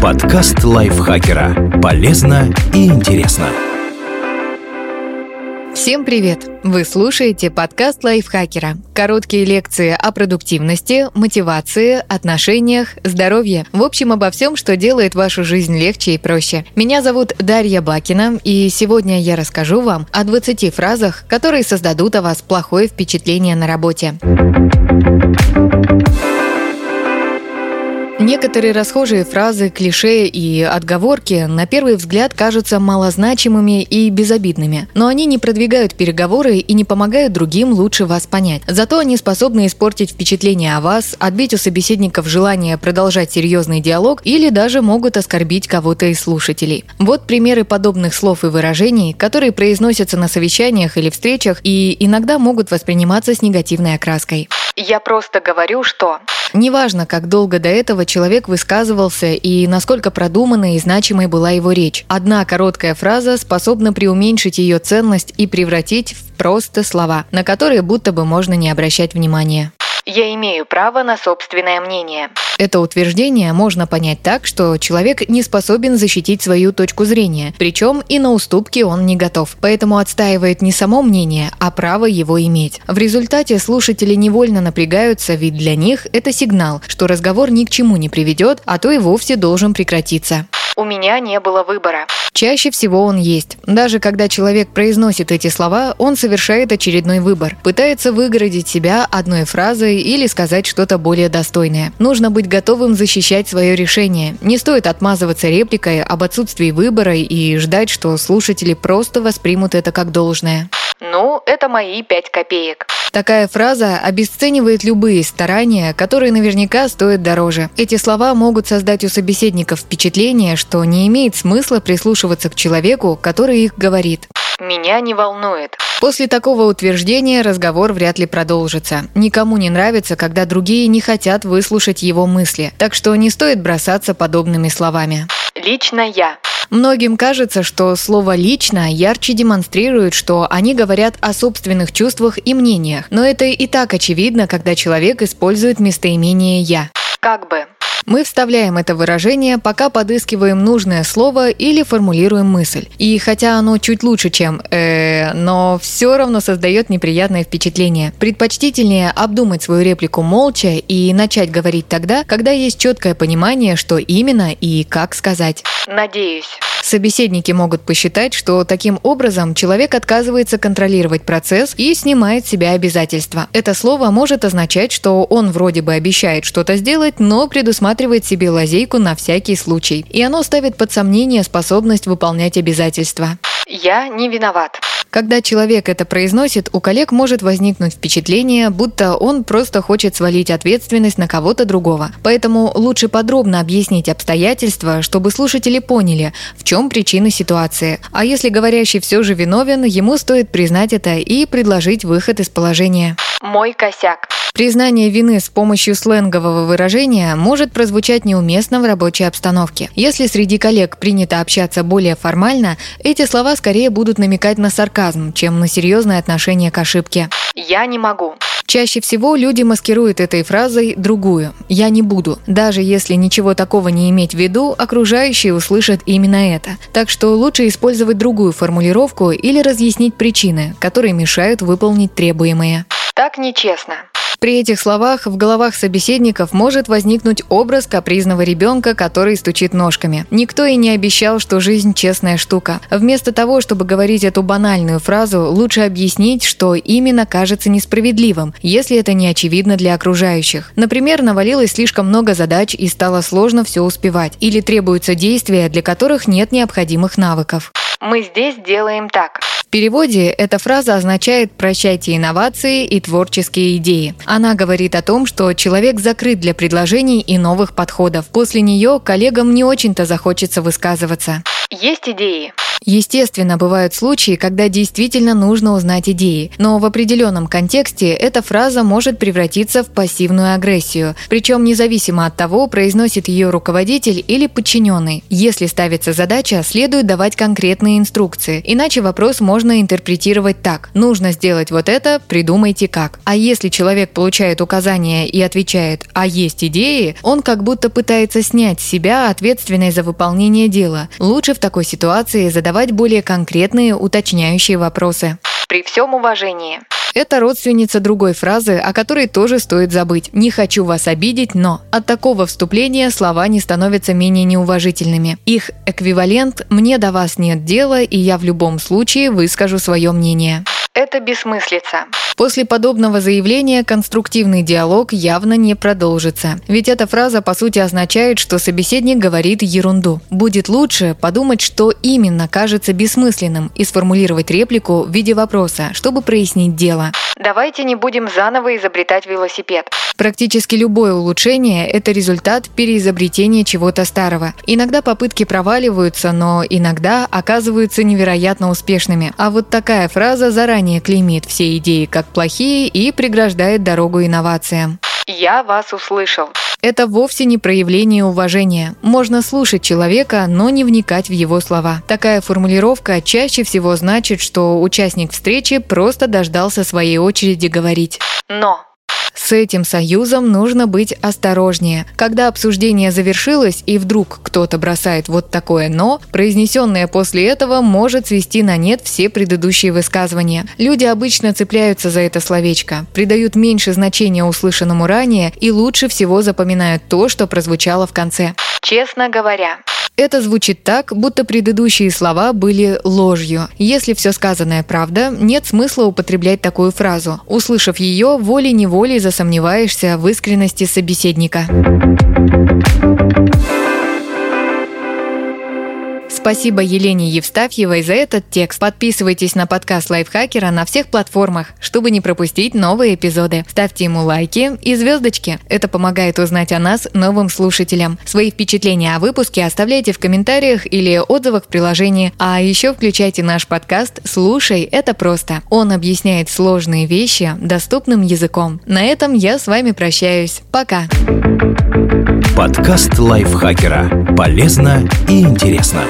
Подкаст лайфхакера. Полезно и интересно. Всем привет! Вы слушаете подкаст лайфхакера. Короткие лекции о продуктивности, мотивации, отношениях, здоровье. В общем, обо всем, что делает вашу жизнь легче и проще. Меня зовут Дарья Бакина, и сегодня я расскажу вам о 20 фразах, которые создадут о вас плохое впечатление на работе. Некоторые расхожие фразы, клише и отговорки на первый взгляд кажутся малозначимыми и безобидными, но они не продвигают переговоры и не помогают другим лучше вас понять. Зато они способны испортить впечатление о вас, отбить у собеседников желание продолжать серьезный диалог или даже могут оскорбить кого-то из слушателей. Вот примеры подобных слов и выражений, которые произносятся на совещаниях или встречах и иногда могут восприниматься с негативной окраской. Я просто говорю, что... Неважно, как долго до этого человек высказывался и насколько продуманной и значимой была его речь. Одна короткая фраза способна преуменьшить ее ценность и превратить в просто слова, на которые будто бы можно не обращать внимания. Я имею право на собственное мнение. Это утверждение можно понять так, что человек не способен защитить свою точку зрения, причем и на уступки он не готов, поэтому отстаивает не само мнение, а право его иметь. В результате слушатели невольно напрягаются, ведь для них это сигнал, что разговор ни к чему не приведет, а то и вовсе должен прекратиться. У меня не было выбора. Чаще всего он есть. Даже когда человек произносит эти слова, он совершает очередной выбор. Пытается выгородить себя одной фразой или сказать что-то более достойное. Нужно быть готовым защищать свое решение. Не стоит отмазываться репликой об отсутствии выбора и ждать, что слушатели просто воспримут это как должное. Ну, это мои пять копеек. Такая фраза обесценивает любые старания, которые наверняка стоят дороже. Эти слова могут создать у собеседников впечатление, что не имеет смысла прислушиваться к человеку, который их говорит. Меня не волнует. После такого утверждения разговор вряд ли продолжится. Никому не нравится, когда другие не хотят выслушать его мысли, так что не стоит бросаться подобными словами. Лично я. Многим кажется, что слово «лично» ярче демонстрирует, что они говорят о собственных чувствах и мнениях, но это и так очевидно, когда человек использует местоимение «я». Как бы. Мы вставляем это выражение, пока подыскиваем нужное слово или формулируем мысль. И хотя оно чуть лучше, чем э, но все равно создает неприятное впечатление. Предпочтительнее обдумать свою реплику молча и начать говорить тогда, когда есть четкое понимание, что именно и как сказать. Надеюсь. Собеседники могут посчитать, что таким образом человек отказывается контролировать процесс и снимает с себя обязательства. Это слово может означать, что он вроде бы обещает что-то сделать, но предусматривает себе лазейку на всякий случай. И оно ставит под сомнение способность выполнять обязательства. Я не виноват. Когда человек это произносит, у коллег может возникнуть впечатление, будто он просто хочет свалить ответственность на кого-то другого. Поэтому лучше подробно объяснить обстоятельства, чтобы слушатели поняли, в чем причина ситуации. А если говорящий все же виновен, ему стоит признать это и предложить выход из положения. Мой косяк. Признание вины с помощью сленгового выражения может прозвучать неуместно в рабочей обстановке. Если среди коллег принято общаться более формально, эти слова скорее будут намекать на сарказм, чем на серьезное отношение к ошибке. Я не могу. Чаще всего люди маскируют этой фразой другую «я не буду». Даже если ничего такого не иметь в виду, окружающие услышат именно это. Так что лучше использовать другую формулировку или разъяснить причины, которые мешают выполнить требуемое. Так нечестно. При этих словах в головах собеседников может возникнуть образ капризного ребенка, который стучит ножками. Никто и не обещал, что жизнь честная штука. Вместо того, чтобы говорить эту банальную фразу, лучше объяснить, что именно кажется несправедливым, если это не очевидно для окружающих. Например, навалилось слишком много задач и стало сложно все успевать. Или требуются действия, для которых нет необходимых навыков. Мы здесь делаем так. Переводе эта фраза означает «прощайте инновации и творческие идеи». Она говорит о том, что человек закрыт для предложений и новых подходов. После нее коллегам не очень-то захочется высказываться. Есть идеи. Естественно, бывают случаи, когда действительно нужно узнать идеи, но в определенном контексте эта фраза может превратиться в пассивную агрессию, причем независимо от того, произносит ее руководитель или подчиненный. Если ставится задача, следует давать конкретные инструкции, иначе вопрос можно интерпретировать так. Нужно сделать вот это, придумайте как. А если человек получает указания и отвечает «а есть идеи», он как будто пытается снять с себя ответственность за выполнение дела. Лучше в такой ситуации задавать более конкретные уточняющие вопросы. При всем уважении. Это родственница другой фразы, о которой тоже стоит забыть. «Не хочу вас обидеть, но…» От такого вступления слова не становятся менее неуважительными. Их эквивалент «мне до вас нет дела, и я в любом случае выскажу свое мнение». Это бессмыслица. После подобного заявления конструктивный диалог явно не продолжится. Ведь эта фраза по сути означает, что собеседник говорит ерунду. Будет лучше подумать, что именно кажется бессмысленным, и сформулировать реплику в виде вопроса, чтобы прояснить дело. Давайте не будем заново изобретать велосипед. Практически любое улучшение – это результат переизобретения чего-то старого. Иногда попытки проваливаются, но иногда оказываются невероятно успешными. А вот такая фраза заранее клеймит все идеи как плохие и преграждает дорогу инновациям. Я вас услышал. Это вовсе не проявление уважения. Можно слушать человека, но не вникать в его слова. Такая формулировка чаще всего значит, что участник встречи просто дождался своей очереди говорить. Но. С этим союзом нужно быть осторожнее. Когда обсуждение завершилось и вдруг кто-то бросает вот такое «но», произнесенное после этого может свести на нет все предыдущие высказывания. Люди обычно цепляются за это словечко, придают меньше значения услышанному ранее и лучше всего запоминают то, что прозвучало в конце. Честно говоря. Это звучит так, будто предыдущие слова были ложью. Если все сказанное правда, нет смысла употреблять такую фразу. Услышав ее, волей-неволей засомневаешься в искренности собеседника. Спасибо Елене Евстафьевой за этот текст. Подписывайтесь на подкаст Лайфхакера на всех платформах, чтобы не пропустить новые эпизоды. Ставьте ему лайки и звездочки. Это помогает узнать о нас новым слушателям. Свои впечатления о выпуске оставляйте в комментариях или отзывах в приложении. А еще включайте наш подкаст «Слушай, это просто». Он объясняет сложные вещи доступным языком. На этом я с вами прощаюсь. Пока. Подкаст Лайфхакера. Полезно и интересно.